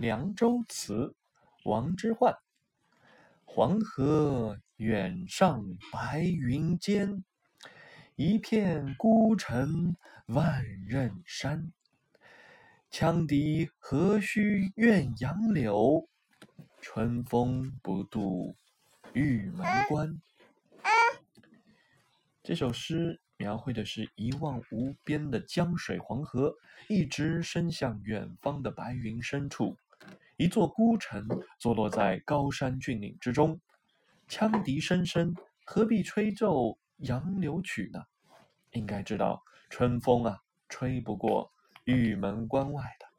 凉州词》王之涣。黄河远上白云间，一片孤城万仞山。羌笛何须怨杨柳，春风不度玉门关。这首诗描绘的是一望无边的江水黄河，一直伸向远方的白云深处。一座孤城坐落在高山峻岭之中，羌笛声声，何必吹奏杨柳曲呢？应该知道，春风啊，吹不过玉门关外的。